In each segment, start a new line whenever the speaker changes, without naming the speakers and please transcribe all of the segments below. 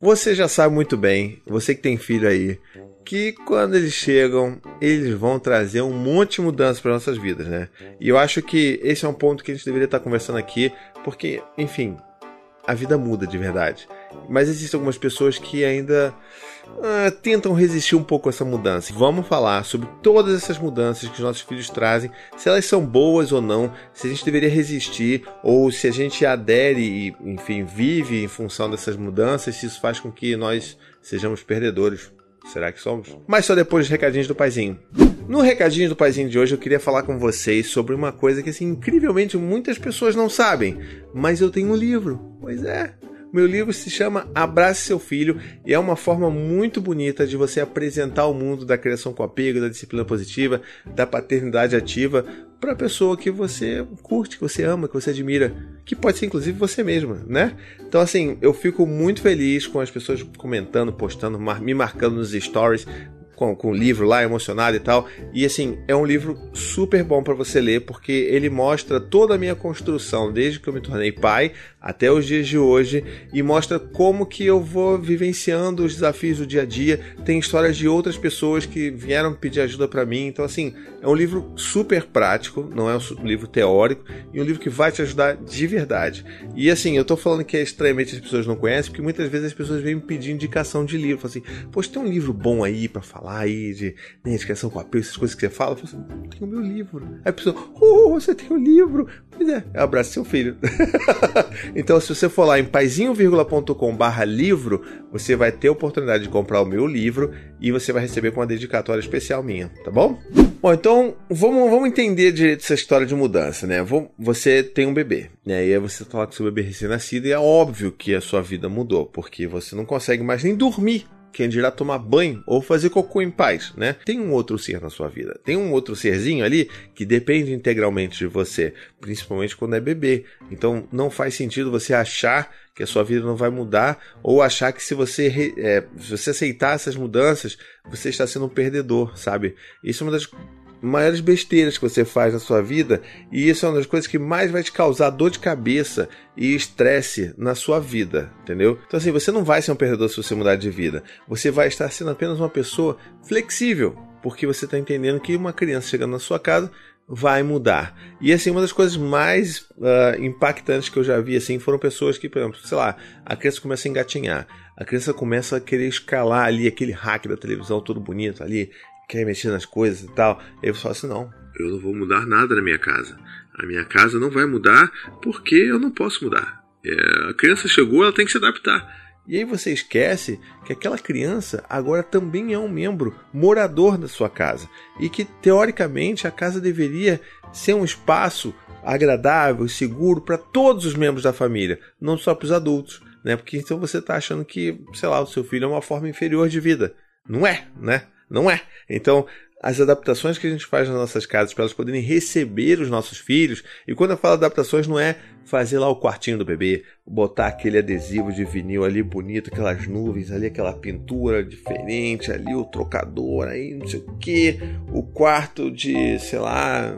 Você já sabe muito bem, você que tem filho aí, que quando eles chegam, eles vão trazer um monte de mudanças para nossas vidas, né? E eu acho que esse é um ponto que a gente deveria estar conversando aqui, porque, enfim, a vida muda de verdade. Mas existem algumas pessoas que ainda uh, tentam resistir um pouco a essa mudança. Vamos falar sobre todas essas mudanças que os nossos filhos trazem, se elas são boas ou não, se a gente deveria resistir ou se a gente adere e, enfim, vive em função dessas mudanças, se isso faz com que nós sejamos perdedores. Será que somos? Mas só depois dos recadinhos do paizinho. No recadinho do paizinho de hoje eu queria falar com vocês sobre uma coisa que assim, incrivelmente muitas pessoas não sabem, mas eu tenho um livro. Pois é, meu livro se chama Abrace Seu Filho e é uma forma muito bonita de você apresentar o mundo da criação com apego, da disciplina positiva, da paternidade ativa para a pessoa que você curte, que você ama, que você admira, que pode ser inclusive você mesma, né? Então assim, eu fico muito feliz com as pessoas comentando, postando, me marcando nos stories, com, com o livro lá, emocionado e tal. E assim, é um livro super bom para você ler, porque ele mostra toda a minha construção, desde que eu me tornei pai até os dias de hoje, e mostra como que eu vou vivenciando os desafios do dia a dia. Tem histórias de outras pessoas que vieram pedir ajuda para mim. Então, assim, é um livro super prático, não é um livro teórico, e um livro que vai te ajudar de verdade. E assim, eu tô falando que é estranhamente as pessoas não conhecem, porque muitas vezes as pessoas vêm me pedir indicação de livro. Falam assim, poxa, tem um livro bom aí para falar? Aí de né, educação com apelo, essas coisas que você fala. Eu falo assim, tem o meu livro. Aí a pessoa, oh, você tem o um livro. Pois é, abraço seu filho. então, se você for lá em paizinho.com barra livro, você vai ter a oportunidade de comprar o meu livro e você vai receber com uma dedicatória especial minha, tá bom? Bom, então vamos, vamos entender direito essa história de mudança, né? Você tem um bebê, né? E aí você lá com seu bebê recém-nascido e é óbvio que a sua vida mudou, porque você não consegue mais nem dormir quem dirá tomar banho ou fazer cocô em paz, né? Tem um outro ser na sua vida, tem um outro serzinho ali que depende integralmente de você, principalmente quando é bebê. Então não faz sentido você achar que a sua vida não vai mudar ou achar que se você, é, se você aceitar essas mudanças, você está sendo um perdedor, sabe? Isso é uma das maiores besteiras que você faz na sua vida e isso é uma das coisas que mais vai te causar dor de cabeça e estresse na sua vida, entendeu? Então assim, você não vai ser um perdedor se você mudar de vida. Você vai estar sendo apenas uma pessoa flexível, porque você está entendendo que uma criança chegando na sua casa vai mudar. E assim, uma das coisas mais uh, impactantes que eu já vi assim foram pessoas que, por exemplo, sei lá, a criança começa a engatinhar, a criança começa a querer escalar ali aquele hack da televisão todo bonito ali, quer mexer nas coisas e tal. Eu falo assim: não, eu não vou mudar nada na minha casa. A minha casa não vai mudar porque eu não posso mudar. É, a criança chegou, ela tem que se adaptar. E aí você esquece que aquela criança agora também é um membro morador da sua casa e que teoricamente a casa deveria ser um espaço agradável, seguro para todos os membros da família, não só para os adultos, né? Porque então você está achando que, sei lá, o seu filho é uma forma inferior de vida. Não é, né? Não é. Então, as adaptações que a gente faz nas nossas casas para elas poderem receber os nossos filhos, e quando eu falo adaptações, não é fazer lá o quartinho do bebê, botar aquele adesivo de vinil ali bonito, aquelas nuvens ali, aquela pintura diferente ali, o trocador aí, não sei o que, o quarto de, sei lá,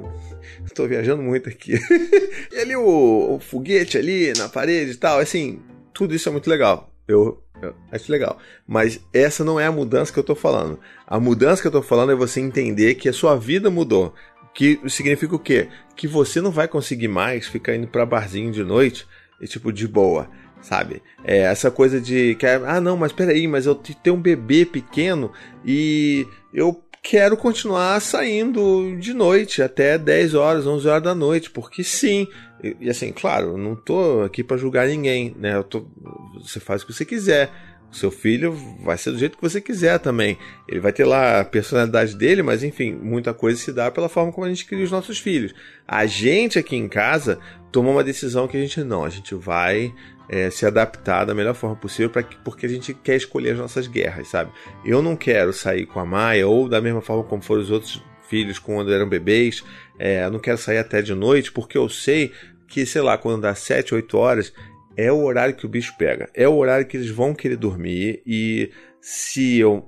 estou viajando muito aqui, e ali o, o foguete ali na parede e tal, assim, tudo isso é muito legal. Eu acho legal. Mas essa não é a mudança que eu tô falando. A mudança que eu tô falando é você entender que a sua vida mudou. Que significa o quê? Que você não vai conseguir mais ficar indo pra barzinho de noite e tipo de boa, sabe? É essa coisa de que ah não, mas peraí, mas eu tenho um bebê pequeno e eu quero continuar saindo de noite até 10 horas, 11 horas da noite, porque sim. E, assim, claro, não tô aqui para julgar ninguém, né? Tô, você faz o que você quiser. O seu filho vai ser do jeito que você quiser também. Ele vai ter lá a personalidade dele, mas enfim, muita coisa se dá pela forma como a gente cria os nossos filhos. A gente aqui em casa tomou uma decisão que a gente não, a gente vai é, se adaptar da melhor forma possível pra, porque a gente quer escolher as nossas guerras, sabe? Eu não quero sair com a Maia ou da mesma forma como foram os outros filhos quando eram bebês. É, eu não quero sair até de noite porque eu sei que, sei lá, quando dá 7, 8 horas, é o horário que o bicho pega. É o horário que eles vão querer dormir e se eu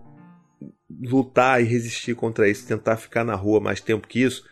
lutar e resistir contra isso, tentar ficar na rua mais tempo que isso,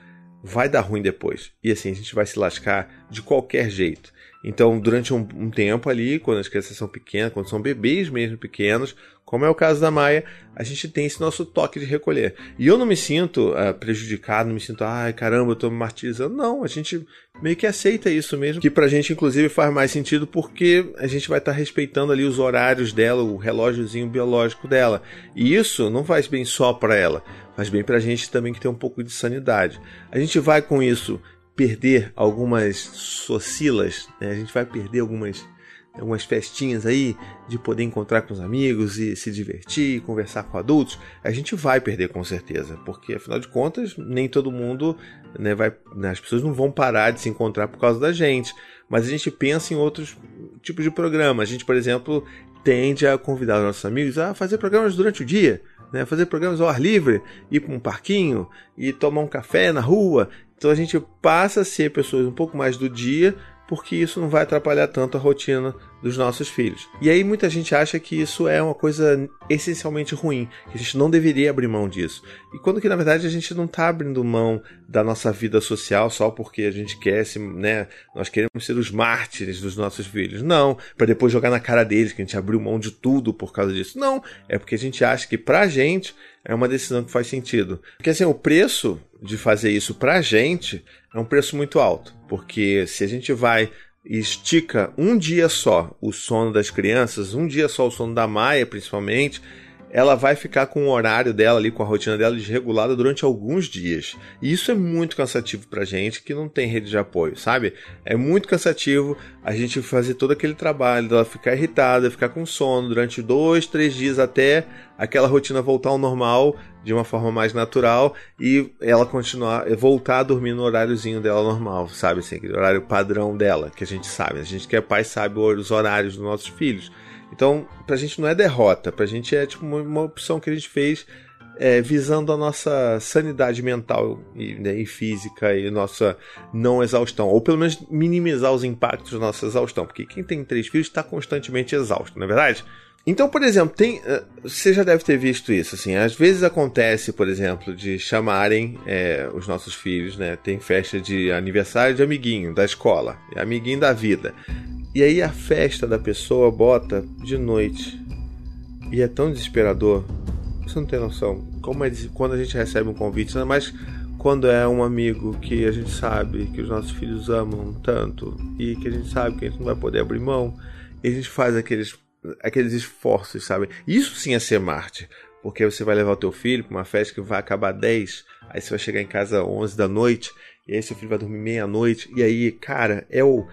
vai dar ruim depois. E assim, a gente vai se lascar de qualquer jeito. Então, durante um, um, tempo ali, quando as crianças são pequenas, quando são bebês mesmo pequenos, como é o caso da Maia, a gente tem esse nosso toque de recolher. E eu não me sinto uh, prejudicado, não me sinto, ai caramba, eu tô me martirizando. Não, a gente meio que aceita isso mesmo, que pra gente inclusive faz mais sentido porque a gente vai estar tá respeitando ali os horários dela, o relógiozinho biológico dela. E isso não faz bem só para ela, faz bem pra gente também que tem um pouco de sanidade. A gente vai com isso perder algumas socilas, né? a gente vai perder algumas, algumas festinhas aí de poder encontrar com os amigos e se divertir, conversar com adultos, a gente vai perder com certeza, porque afinal de contas nem todo mundo, né, vai, né, as pessoas não vão parar de se encontrar por causa da gente, mas a gente pensa em outros tipos de programas. A gente, por exemplo, tende a convidar os nossos amigos a fazer programas durante o dia. Né, fazer programas ao ar livre, ir para um parquinho e tomar um café na rua então a gente passa a ser pessoas um pouco mais do dia, porque isso não vai atrapalhar tanto a rotina dos nossos filhos. E aí muita gente acha que isso é uma coisa essencialmente ruim, que a gente não deveria abrir mão disso. E quando que na verdade a gente não está abrindo mão da nossa vida social só porque a gente quer, se, né, nós queremos ser os mártires dos nossos filhos. Não, para depois jogar na cara deles que a gente abriu mão de tudo por causa disso. Não, é porque a gente acha que pra gente é uma decisão que faz sentido. Porque assim, o preço de fazer isso pra gente é um preço muito alto. Porque se a gente vai estica um dia só o sono das crianças, um dia só o sono da Maia, principalmente, ela vai ficar com o horário dela ali, com a rotina dela desregulada durante alguns dias. E isso é muito cansativo pra gente que não tem rede de apoio, sabe? É muito cansativo a gente fazer todo aquele trabalho dela ficar irritada, ficar com sono durante dois, três dias até aquela rotina voltar ao normal de uma forma mais natural e ela continuar, voltar a dormir no horáriozinho dela normal, sabe? Assim, aquele horário padrão dela, que a gente sabe. A gente que é pai sabe os horários dos nossos filhos. Então, pra gente não é derrota, pra gente é tipo uma, opção que a gente fez é, visando a nossa sanidade mental e, né, e, física e nossa não exaustão, ou pelo menos minimizar os impactos da nossa exaustão, porque quem tem três filhos está constantemente exausto, não é verdade? Então, por exemplo, tem, é, você já deve ter visto isso, assim, às vezes acontece, por exemplo, de chamarem é, os nossos filhos, né? Tem festa de aniversário de amiguinho da escola, amiguinho da vida. E aí a festa da pessoa bota de noite. E é tão desesperador. Você não tem noção. Como é quando a gente recebe um convite, ainda mais quando é um amigo que a gente sabe que os nossos filhos amam tanto e que a gente sabe que a gente não vai poder abrir mão, e a gente faz aqueles, aqueles esforços, sabe? Isso sim é ser Marte. Porque você vai levar o teu filho para uma festa que vai acabar 10, aí você vai chegar em casa 11 da noite, e aí seu filho vai dormir meia-noite, e aí, cara, é o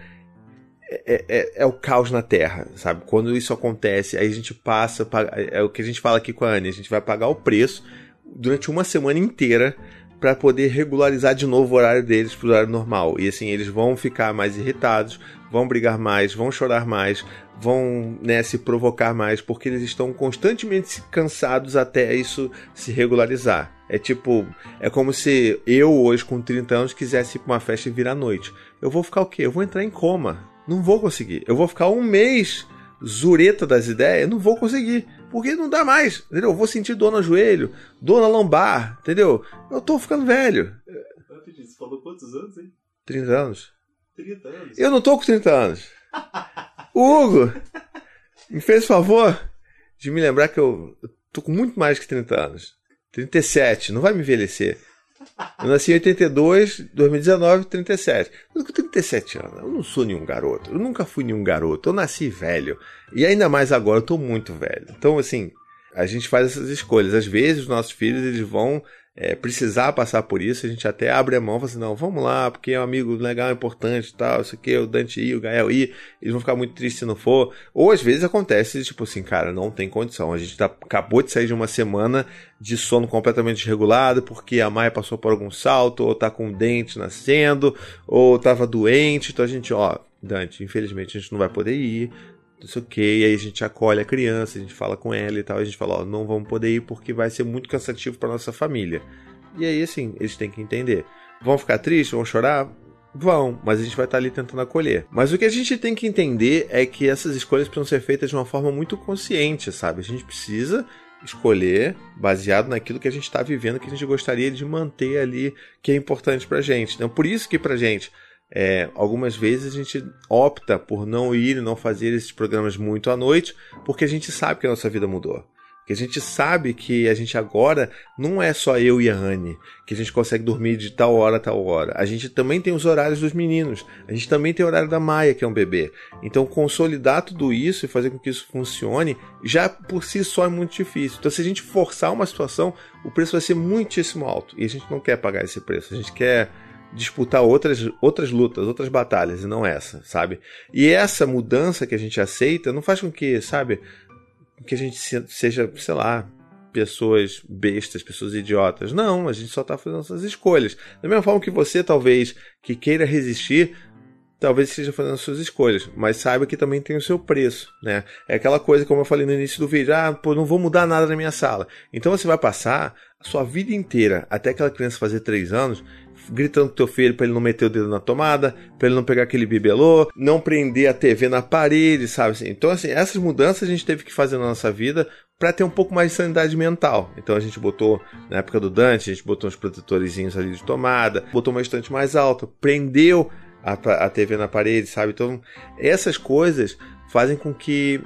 é, é, é, o caos na Terra, sabe? Quando isso acontece, aí a gente passa, é o que a gente fala aqui com a Anne, a gente vai pagar o preço durante uma semana inteira para poder regularizar de novo o horário deles para o horário normal. E assim, eles vão ficar mais irritados, vão brigar mais, vão chorar mais, vão né, se provocar mais, porque eles estão constantemente cansados até isso se regularizar. É tipo, é como se eu hoje com 30 anos quisesse ir para uma festa e vir à noite. Eu vou ficar o quê? Eu vou entrar em coma. Não vou conseguir. Eu vou ficar um mês zureta das ideias, não vou conseguir. Porque não dá mais, entendeu? Eu vou sentir dor no joelho, dor na lombar, entendeu? Eu tô ficando velho.
Você falou quantos anos, hein?
30 anos.
30 anos?
Eu não tô com 30 anos. o Hugo me fez favor de me lembrar que eu tô com muito mais que 30 anos. 37, não vai me envelhecer. Eu nasci em 82, 2019, 37. Eu com 37 anos, eu não sou nenhum garoto. Eu nunca fui nenhum garoto. Eu nasci velho. E ainda mais agora, eu tô muito velho. Então, assim, a gente faz essas escolhas. Às vezes, os nossos filhos, eles vão é, precisar passar por isso, a gente até abre a mão e fala assim, não, vamos lá, porque é um amigo legal, importante tal, isso aqui, o Dante I, o Gael I, eles vão ficar muito tristes se não for. Ou às vezes acontece, tipo assim, cara, não tem condição. A gente tá, acabou de sair de uma semana de sono completamente desregulado, porque a Maia passou por algum salto, ou tá com o dente nascendo, ou tava doente, então a gente, ó, Dante, infelizmente a gente não vai poder ir, não sei o que, e aí a gente acolhe a criança, a gente fala com ela e tal, a gente fala, ó, não vamos poder ir porque vai ser muito cansativo para nossa família. E aí, assim, eles têm que entender. Vão ficar tristes, vão chorar? Vão, mas a gente vai estar ali tentando acolher. Mas o que a gente tem que entender é que essas escolhas precisam ser feitas de uma forma muito consciente, sabe? A gente precisa escolher baseado naquilo que a gente está vivendo, que a gente gostaria de manter ali, que é importante pra gente. Então, por isso que pra gente É, algumas vezes a gente opta por não ir e não fazer esses programas muito à noite, porque a gente sabe que a nossa vida mudou. Que a gente sabe que a gente agora não é só eu e a Anne, que a gente consegue dormir de tal hora a tal hora. A gente também tem os horários dos meninos. A gente também tem o horário da Maia, que é um bebê. Então, consolidar tudo isso e fazer com que isso funcione, já por si só é muito difícil. Então, se a gente forçar uma situação, o preço vai ser muitíssimo alto. E a gente não quer pagar esse preço. A gente quer disputar outras, outras lutas, outras batalhas, e não essa, sabe? E essa mudança que a gente aceita não faz com que, sabe, que a gente seja, sei lá, pessoas bestas, pessoas idiotas. Não, a gente só está fazendo essas escolhas. Da mesma forma que você, talvez, que queira resistir, talvez esteja fazendo as suas escolhas, mas saiba que também tem o seu preço, né? É aquela coisa como eu falei no início do vídeo, ah, pô, não vou mudar nada na minha sala. Então você vai passar a sua vida inteira, até aquela criança fazer 3 anos, gritando com teu filho para ele não meter o dedo na tomada, para ele não pegar aquele bibelô, não prender a TV na parede, sabe? Assim, então, assim, essas mudanças a gente teve que fazer na nossa vida para ter um pouco mais de sanidade mental. Então a gente botou, na época do Dante, a gente botou uns protetores ali de tomada, botou uma estante mais alta, prendeu a, a TV na parede, sabe? Então, essas coisas fazem com que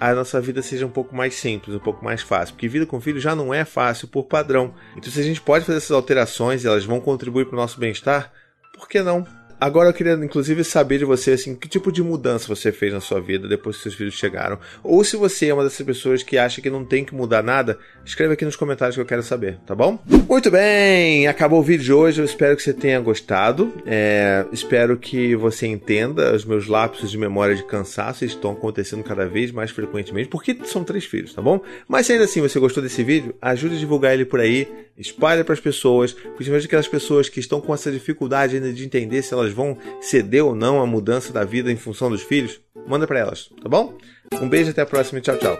a nossa vida seja um pouco mais simples, um pouco mais fácil. Porque vida com filho já não é fácil por padrão. Então, se a gente pode fazer essas alterações e elas vão contribuir para o nosso bem-estar, por que não? Agora eu queria, inclusive, saber de você, assim, que tipo de mudança você fez na sua vida depois que seus filhos chegaram. Ou se você é uma dessas pessoas que acha que não tem que mudar nada, escreve aqui nos comentários que eu quero saber, tá bom? Muito bem, acabou o vídeo de hoje. Eu espero que você tenha gostado. É, espero que você entenda os meus lapsos de memória de cansaço estão acontecendo cada vez mais frequentemente, porque são três filhos, tá bom? Mas se ainda assim você gostou desse vídeo, ajude a divulgar ele por aí, espalhe para as pessoas, principalmente aquelas pessoas que estão com essa dificuldade ainda de entender se elas elas vão ceder ou não à mudança da vida em função dos filhos, manda para elas, tá bom? Um beijo até a próxima e tchau, tchau.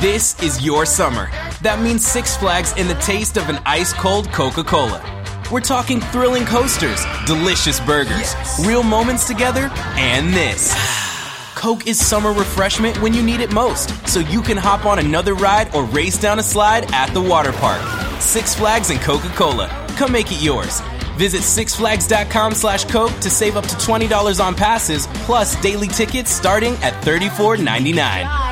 This is your summer. That means Six Flags and the taste of an ice cold Coca Cola. We're talking thrilling coasters, delicious burgers, yes. real moments together, and this. Coke is summer refreshment when you need it most, so you can hop on another ride or race down a slide at the water park. Six Flags and Coca Cola. Come make it yours. Visit sixflags.com slash Coke to save up to $20 on passes, plus daily tickets starting at $34.99.